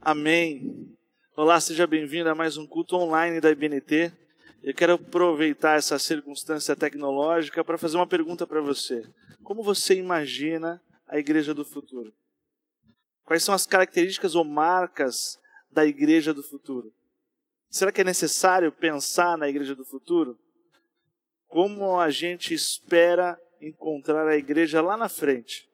Amém. Olá, seja bem-vindo a mais um culto online da IBNT. Eu quero aproveitar essa circunstância tecnológica para fazer uma pergunta para você. Como você imagina a igreja do futuro? Quais são as características ou marcas da igreja do futuro? Será que é necessário pensar na igreja do futuro? Como a gente espera encontrar a igreja lá na frente?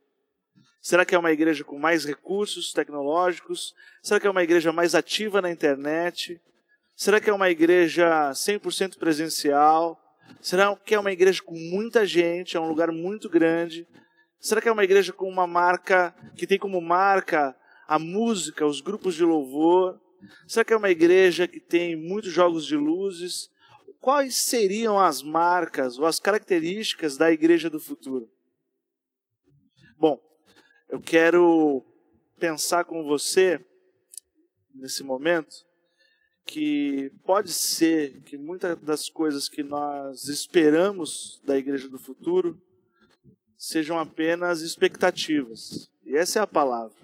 Será que é uma igreja com mais recursos tecnológicos? Será que é uma igreja mais ativa na internet? Será que é uma igreja 100% presencial? Será que é uma igreja com muita gente, é um lugar muito grande? Será que é uma igreja com uma marca que tem como marca a música, os grupos de louvor? Será que é uma igreja que tem muitos jogos de luzes? Quais seriam as marcas ou as características da igreja do futuro? Bom, eu quero pensar com você nesse momento que pode ser que muitas das coisas que nós esperamos da igreja do futuro sejam apenas expectativas. E essa é a palavra.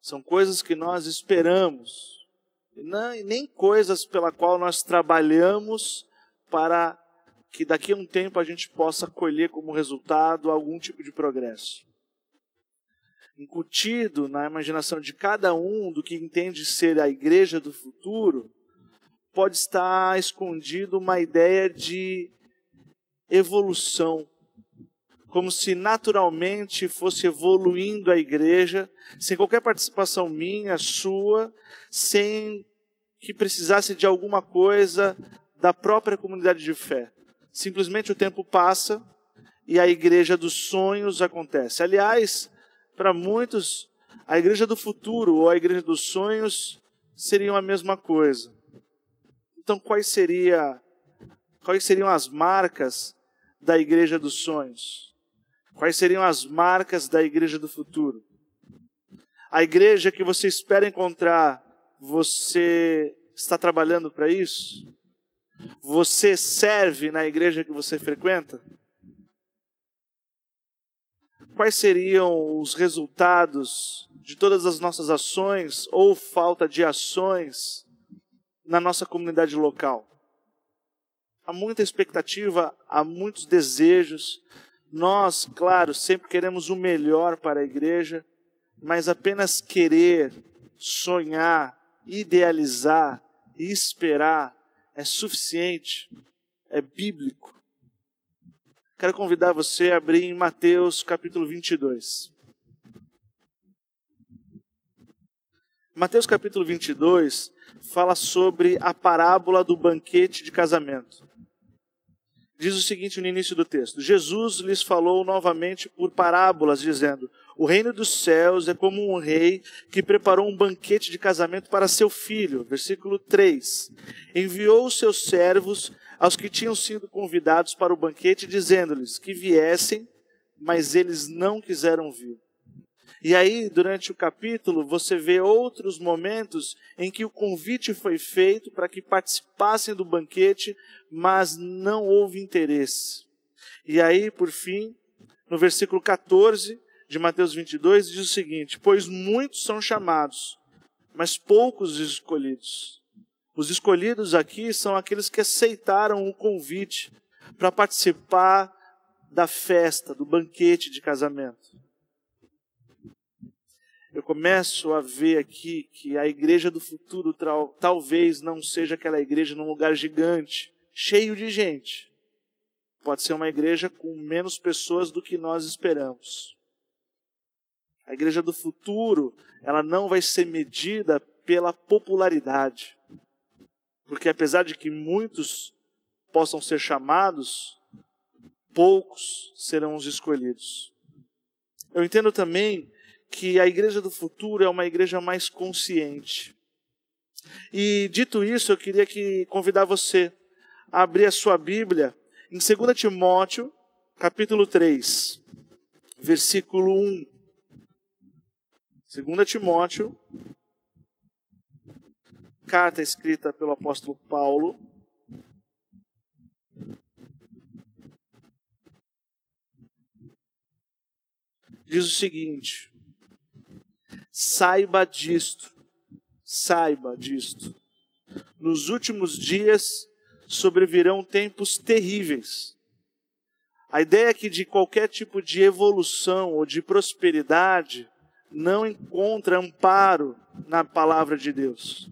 São coisas que nós esperamos, e nem coisas pela qual nós trabalhamos para que daqui a um tempo a gente possa colher como resultado algum tipo de progresso. Incutido na imaginação de cada um do que entende ser a igreja do futuro, pode estar escondido uma ideia de evolução, como se naturalmente fosse evoluindo a igreja, sem qualquer participação minha, sua, sem que precisasse de alguma coisa da própria comunidade de fé. Simplesmente o tempo passa e a igreja dos sonhos acontece. Aliás, para muitos, a igreja do futuro ou a igreja dos sonhos seriam a mesma coisa. Então, quais, seria, quais seriam as marcas da igreja dos sonhos? Quais seriam as marcas da igreja do futuro? A igreja que você espera encontrar, você está trabalhando para isso? Você serve na igreja que você frequenta? Quais seriam os resultados de todas as nossas ações ou falta de ações na nossa comunidade local. Há muita expectativa, há muitos desejos. Nós, claro, sempre queremos o melhor para a igreja, mas apenas querer, sonhar, idealizar e esperar é suficiente, é bíblico. Quero convidar você a abrir em Mateus capítulo 22. Mateus capítulo 22 fala sobre a parábola do banquete de casamento. Diz o seguinte no início do texto: Jesus lhes falou novamente por parábolas, dizendo: O reino dos céus é como um rei que preparou um banquete de casamento para seu filho. Versículo 3. Enviou os seus servos aos que tinham sido convidados para o banquete, dizendo-lhes que viessem, mas eles não quiseram vir. E aí, durante o capítulo, você vê outros momentos em que o convite foi feito para que participassem do banquete, mas não houve interesse. E aí, por fim, no versículo 14 de Mateus 22, diz o seguinte: Pois muitos são chamados, mas poucos os escolhidos. Os escolhidos aqui são aqueles que aceitaram o convite para participar da festa, do banquete de casamento eu começo a ver aqui que a igreja do futuro talvez não seja aquela igreja num lugar gigante, cheio de gente. Pode ser uma igreja com menos pessoas do que nós esperamos. A igreja do futuro, ela não vai ser medida pela popularidade. Porque apesar de que muitos possam ser chamados, poucos serão os escolhidos. Eu entendo também que a igreja do futuro é uma igreja mais consciente. E dito isso, eu queria que convidar você a abrir a sua Bíblia em 2 Timóteo, capítulo 3, versículo 1. 2 Timóteo, carta escrita pelo apóstolo Paulo, diz o seguinte: Saiba disto. saiba disto. Nos últimos dias sobrevirão tempos terríveis. A ideia é que de qualquer tipo de evolução ou de prosperidade não encontra amparo na palavra de Deus.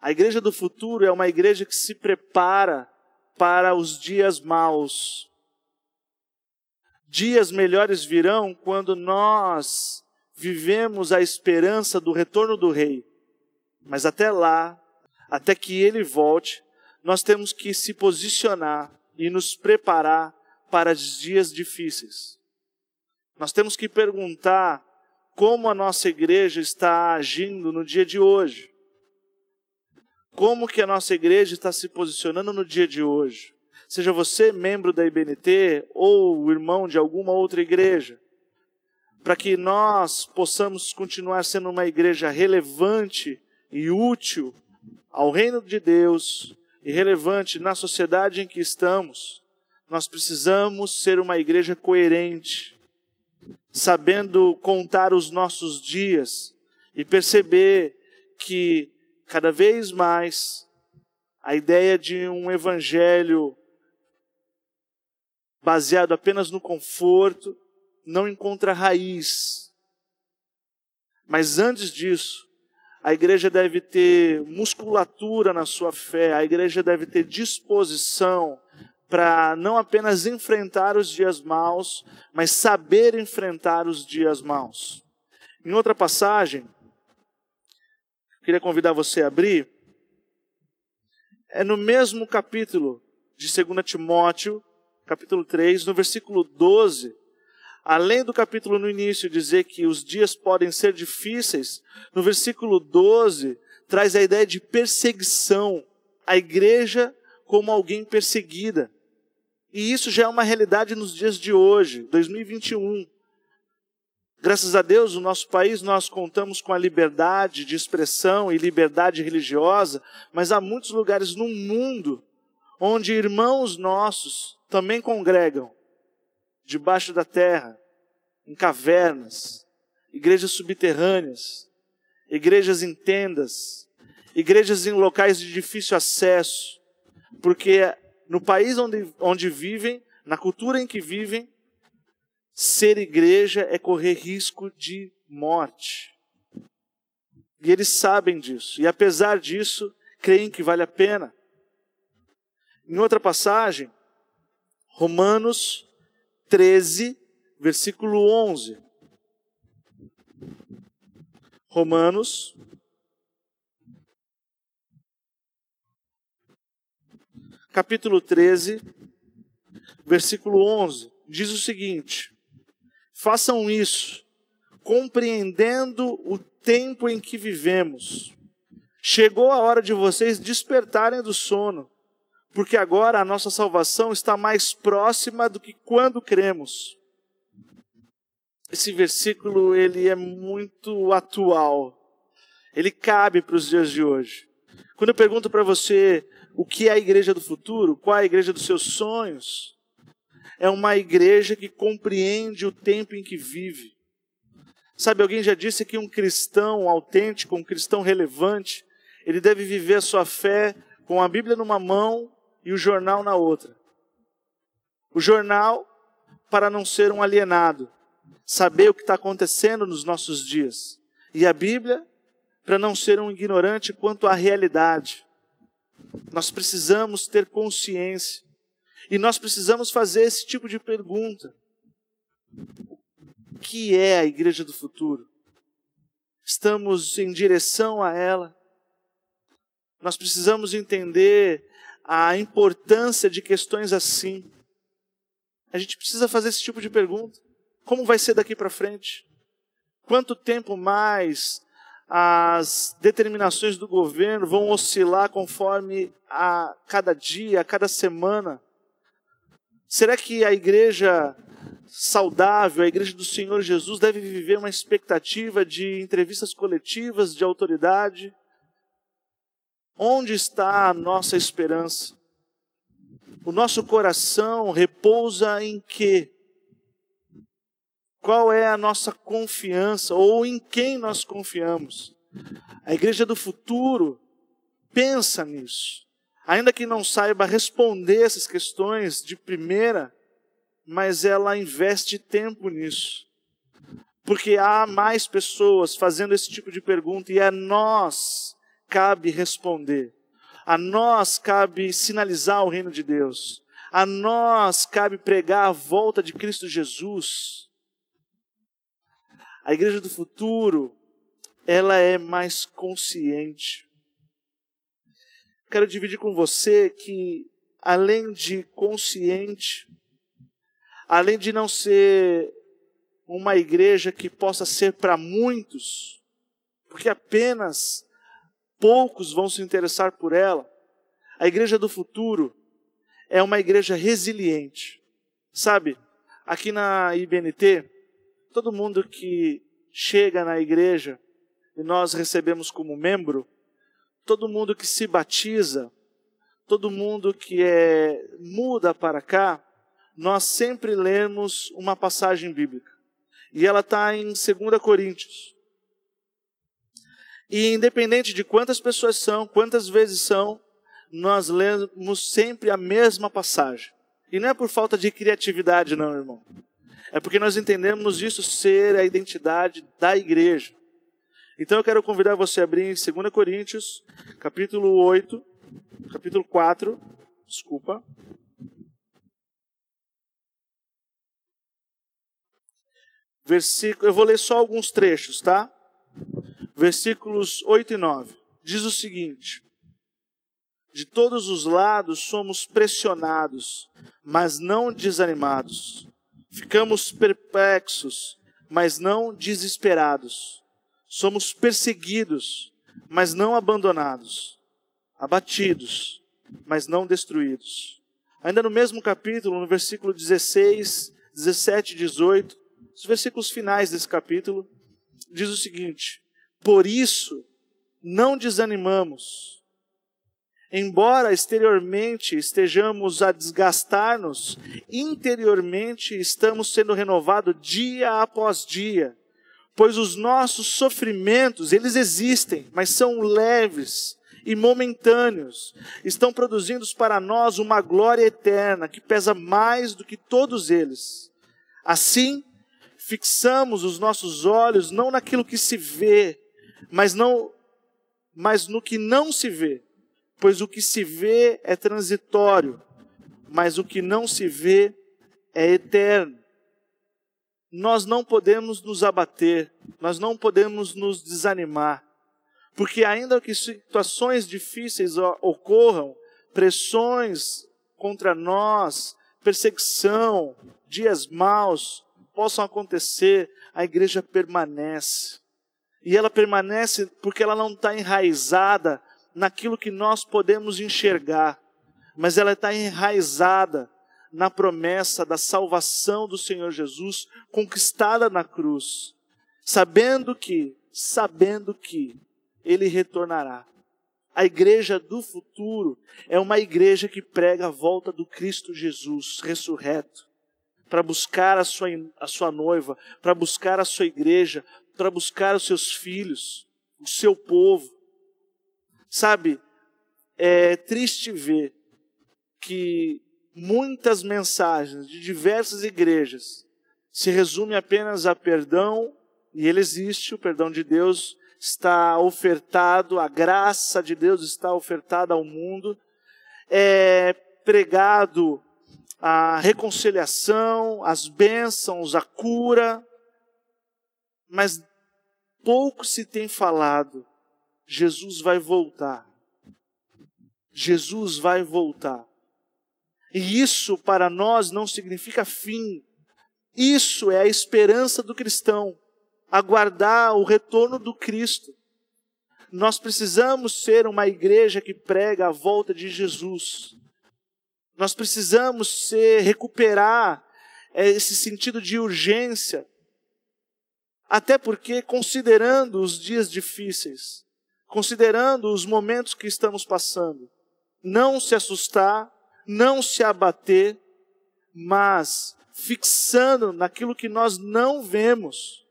A igreja do futuro é uma igreja que se prepara para os dias maus. Dias melhores virão quando nós vivemos a esperança do retorno do Rei. Mas até lá, até que ele volte, nós temos que se posicionar e nos preparar para os dias difíceis. Nós temos que perguntar como a nossa igreja está agindo no dia de hoje. Como que a nossa igreja está se posicionando no dia de hoje? Seja você membro da IBNT ou irmão de alguma outra igreja, para que nós possamos continuar sendo uma igreja relevante e útil ao reino de Deus e relevante na sociedade em que estamos, nós precisamos ser uma igreja coerente, sabendo contar os nossos dias e perceber que cada vez mais a ideia de um evangelho baseado apenas no conforto não encontra raiz. Mas antes disso, a igreja deve ter musculatura na sua fé, a igreja deve ter disposição para não apenas enfrentar os dias maus, mas saber enfrentar os dias maus. Em outra passagem, queria convidar você a abrir, é no mesmo capítulo de 2 Timóteo, capítulo 3, no versículo 12, além do capítulo no início dizer que os dias podem ser difíceis, no versículo 12 traz a ideia de perseguição, a igreja como alguém perseguida. E isso já é uma realidade nos dias de hoje, 2021. Graças a Deus, no nosso país nós contamos com a liberdade de expressão e liberdade religiosa, mas há muitos lugares no mundo onde irmãos nossos também congregam debaixo da terra, em cavernas, igrejas subterrâneas, igrejas em tendas, igrejas em locais de difícil acesso, porque no país onde, onde vivem, na cultura em que vivem, ser igreja é correr risco de morte. E eles sabem disso, e apesar disso, creem que vale a pena. Em outra passagem, Romanos 13, versículo 11. Romanos capítulo 13, versículo 11, diz o seguinte: Façam isso, compreendendo o tempo em que vivemos. Chegou a hora de vocês despertarem do sono, porque agora a nossa salvação está mais próxima do que quando cremos. Esse versículo ele é muito atual. Ele cabe para os dias de hoje. Quando eu pergunto para você o que é a igreja do futuro, qual é a igreja dos seus sonhos, é uma igreja que compreende o tempo em que vive. Sabe, alguém já disse que um cristão autêntico, um cristão relevante, ele deve viver a sua fé com a Bíblia numa mão e o jornal na outra. O jornal para não ser um alienado, saber o que está acontecendo nos nossos dias. E a Bíblia para não ser um ignorante quanto à realidade. Nós precisamos ter consciência. E nós precisamos fazer esse tipo de pergunta. O que é a igreja do futuro? Estamos em direção a ela? Nós precisamos entender a importância de questões assim. A gente precisa fazer esse tipo de pergunta. Como vai ser daqui para frente? Quanto tempo mais as determinações do governo vão oscilar conforme a cada dia, a cada semana? Será que a igreja saudável, a igreja do Senhor Jesus, deve viver uma expectativa de entrevistas coletivas de autoridade? Onde está a nossa esperança? O nosso coração repousa em quê? Qual é a nossa confiança ou em quem nós confiamos? A igreja do futuro pensa nisso. Ainda que não saiba responder essas questões de primeira, mas ela investe tempo nisso. Porque há mais pessoas fazendo esse tipo de pergunta e a nós cabe responder. A nós cabe sinalizar o reino de Deus. A nós cabe pregar a volta de Cristo Jesus. A igreja do futuro, ela é mais consciente. Quero dividir com você que, além de consciente, além de não ser uma igreja que possa ser para muitos, porque apenas poucos vão se interessar por ela, a igreja do futuro é uma igreja resiliente. Sabe, aqui na IBNT, todo mundo que chega na igreja e nós recebemos como membro, todo mundo que se batiza, todo mundo que é muda para cá, nós sempre lemos uma passagem bíblica. E ela está em 2 Coríntios. E independente de quantas pessoas são, quantas vezes são, nós lemos sempre a mesma passagem. E não é por falta de criatividade, não, irmão. É porque nós entendemos isso ser a identidade da igreja. Então eu quero convidar você a abrir em 2 Coríntios, capítulo 8, capítulo 4, desculpa. Versículo, eu vou ler só alguns trechos, tá? Versículos 8 e 9. Diz o seguinte: De todos os lados somos pressionados, mas não desanimados. Ficamos perplexos, mas não desesperados Somos perseguidos, mas não abandonados, abatidos, mas não destruídos. Ainda no mesmo capítulo, no versículo 16, 17 e 18, os versículos finais desse capítulo, diz o seguinte: Por isso não desanimamos. Embora exteriormente estejamos a desgastar-nos, interiormente estamos sendo renovados dia após dia pois os nossos sofrimentos, eles existem, mas são leves e momentâneos. Estão produzindo para nós uma glória eterna que pesa mais do que todos eles. Assim, fixamos os nossos olhos não naquilo que se vê, mas não mas no que não se vê, pois o que se vê é transitório, mas o que não se vê é eterno nós não podemos nos abater, nós não podemos nos desanimar, porque ainda que situações difíceis ocorram, pressões contra nós, perseguição, dias maus possam acontecer, a igreja permanece. E ela permanece porque ela não está enraizada naquilo que nós podemos enxergar, mas ela está enraizada na promessa da salvação do Senhor Jesus conquistada na cruz, sabendo que, sabendo que ele retornará. A igreja do futuro é uma igreja que prega a volta do Cristo Jesus ressurreto, para buscar a sua, a sua noiva, para buscar a sua igreja, para buscar os seus filhos, o seu povo. Sabe, é triste ver que muitas mensagens de diversas igrejas se resume apenas a perdão, e ele existe, o perdão de Deus está ofertado, a graça de Deus está ofertada ao mundo, é pregado a reconciliação, as bênçãos, a cura, mas pouco se tem falado. Jesus vai voltar. Jesus vai voltar. E isso para nós não significa fim. Isso é a esperança do cristão, aguardar o retorno do Cristo. Nós precisamos ser uma igreja que prega a volta de Jesus. Nós precisamos ser recuperar é, esse sentido de urgência. Até porque considerando os dias difíceis, considerando os momentos que estamos passando, não se assustar, não se abater, mas fixando naquilo que nós não vemos,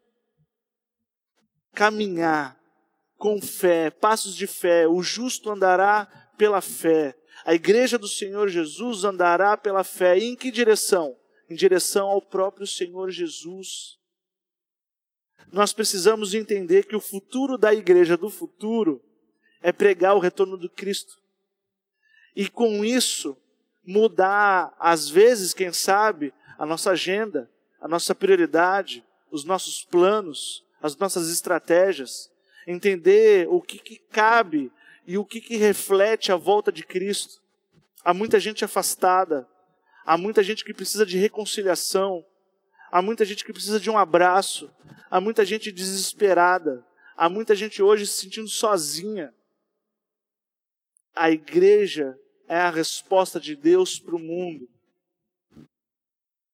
caminhar com fé, passos de fé. O justo andará pela fé. A igreja do Senhor Jesus andará pela fé. E em que direção? Em direção ao próprio Senhor Jesus. Nós precisamos entender que o futuro da igreja do futuro é pregar o retorno do Cristo. E com isso, mudar, às vezes, quem sabe, a nossa agenda, a nossa prioridade, os nossos planos, as nossas estratégias, entender o que, que cabe e o que, que reflete a volta de Cristo. Há muita gente afastada, há muita gente que precisa de reconciliação, há muita gente que precisa de um abraço, há muita gente desesperada, há muita gente hoje se sentindo sozinha. A igreja é a resposta de Deus para o mundo.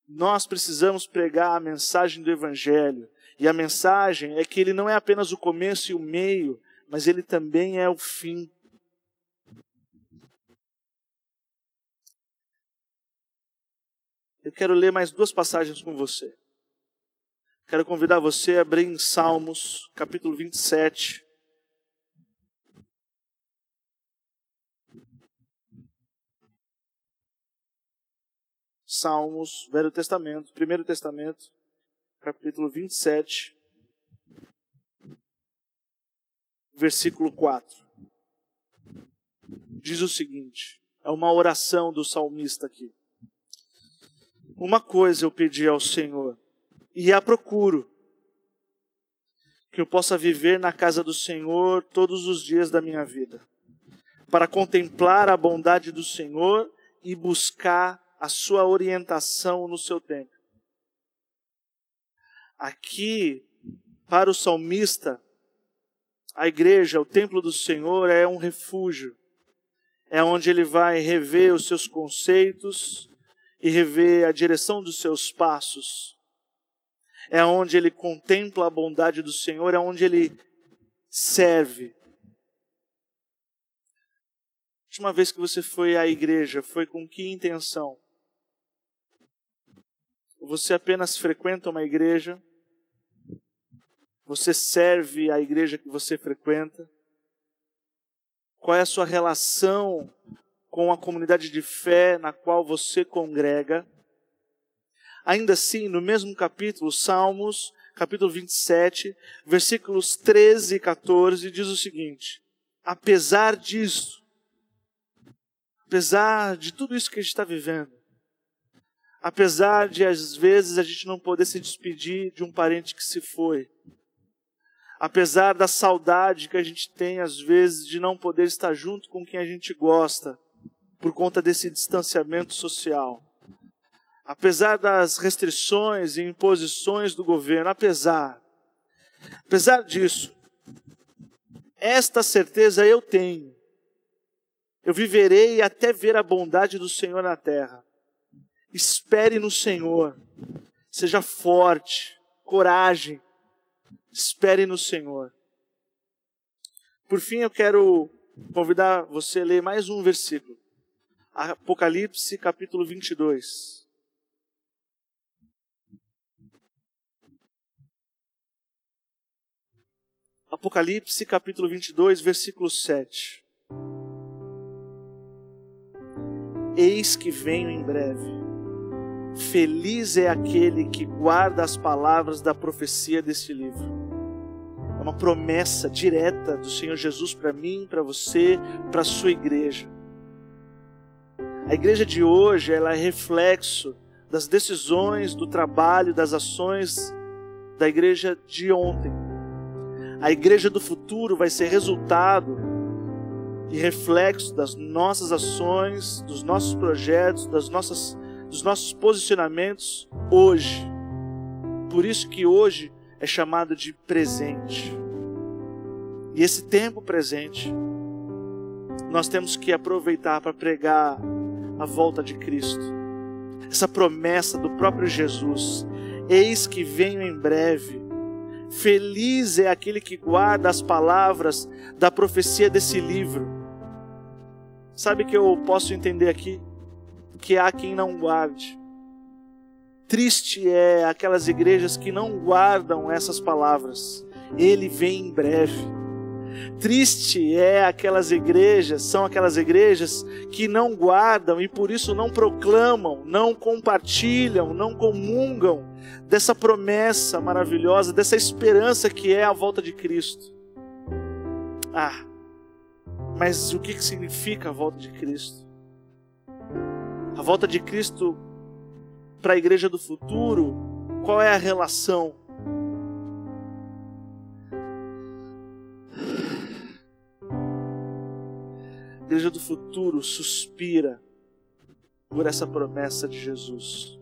Nós precisamos pregar a mensagem do Evangelho. E a mensagem é que ele não é apenas o começo e o meio, mas ele também é o fim. Eu quero ler mais duas passagens com você. Quero convidar você a abrir em Salmos, capítulo 27. Salmos, Velho Testamento, Primeiro Testamento, capítulo 27, versículo 4. Diz o seguinte: é uma oração do salmista aqui. Uma coisa eu pedi ao Senhor, e a procuro, que eu possa viver na casa do Senhor todos os dias da minha vida, para contemplar a bondade do Senhor e buscar a sua orientação no seu tempo. Aqui, para o salmista, a igreja, o templo do Senhor é um refúgio. É onde ele vai rever os seus conceitos e rever a direção dos seus passos. É onde ele contempla a bondade do Senhor, é onde ele serve. A última vez que você foi à igreja, foi com que intenção? Você apenas frequenta uma igreja? Você serve a igreja que você frequenta? Qual é a sua relação com a comunidade de fé na qual você congrega? Ainda assim, no mesmo capítulo, Salmos, capítulo 27, versículos 13 e 14, diz o seguinte: Apesar disso, apesar de tudo isso que a gente está vivendo, apesar de às vezes a gente não poder se despedir de um parente que se foi, apesar da saudade que a gente tem às vezes de não poder estar junto com quem a gente gosta, por conta desse distanciamento social, apesar das restrições e imposições do governo, apesar, apesar disso, esta certeza eu tenho. Eu viverei até ver a bondade do Senhor na terra. Espere no Senhor. Seja forte, coragem. Espere no Senhor. Por fim, eu quero convidar você a ler mais um versículo. Apocalipse, capítulo 22. Apocalipse, capítulo 22, versículo 7. Eis que venho em breve Feliz é aquele que guarda as palavras da profecia deste livro. É uma promessa direta do Senhor Jesus para mim, para você, para a sua igreja. A igreja de hoje ela é reflexo das decisões, do trabalho, das ações da igreja de ontem. A igreja do futuro vai ser resultado e reflexo das nossas ações, dos nossos projetos, das nossas dos nossos posicionamentos hoje. Por isso que hoje é chamado de presente. E esse tempo presente, nós temos que aproveitar para pregar a volta de Cristo. Essa promessa do próprio Jesus: Eis que venho em breve. Feliz é aquele que guarda as palavras da profecia desse livro. Sabe que eu posso entender aqui? Que há quem não guarde. Triste é aquelas igrejas que não guardam essas palavras. Ele vem em breve. Triste é aquelas igrejas, são aquelas igrejas que não guardam e por isso não proclamam, não compartilham, não comungam dessa promessa maravilhosa, dessa esperança que é a volta de Cristo. Ah, mas o que significa a volta de Cristo? A volta de Cristo para a igreja do futuro, qual é a relação? A igreja do futuro suspira por essa promessa de Jesus.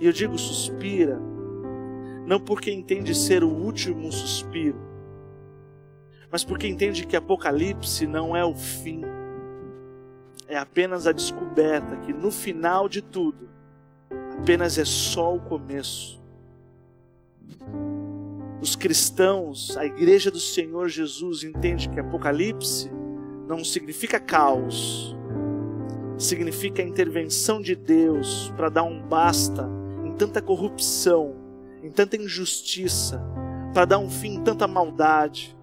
E eu digo suspira, não porque entende ser o último suspiro, mas porque entende que Apocalipse não é o fim, é apenas a descoberta que no final de tudo, apenas é só o começo. Os cristãos, a igreja do Senhor Jesus entende que Apocalipse não significa caos, significa a intervenção de Deus para dar um basta em tanta corrupção, em tanta injustiça, para dar um fim em tanta maldade,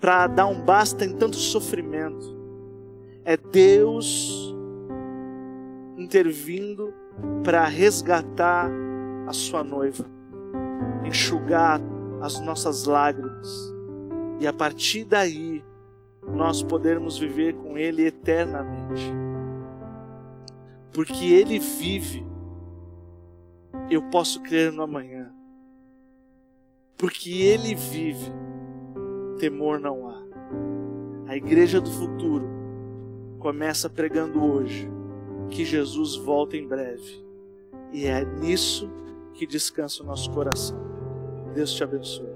para dar um basta em tanto sofrimento. É Deus intervindo para resgatar a sua noiva, enxugar as nossas lágrimas e a partir daí nós podermos viver com Ele eternamente. Porque Ele vive, eu posso crer no amanhã. Porque Ele vive, temor não há. A igreja do futuro começa pregando hoje que Jesus volta em breve. E é nisso que descansa o nosso coração. Deus te abençoe.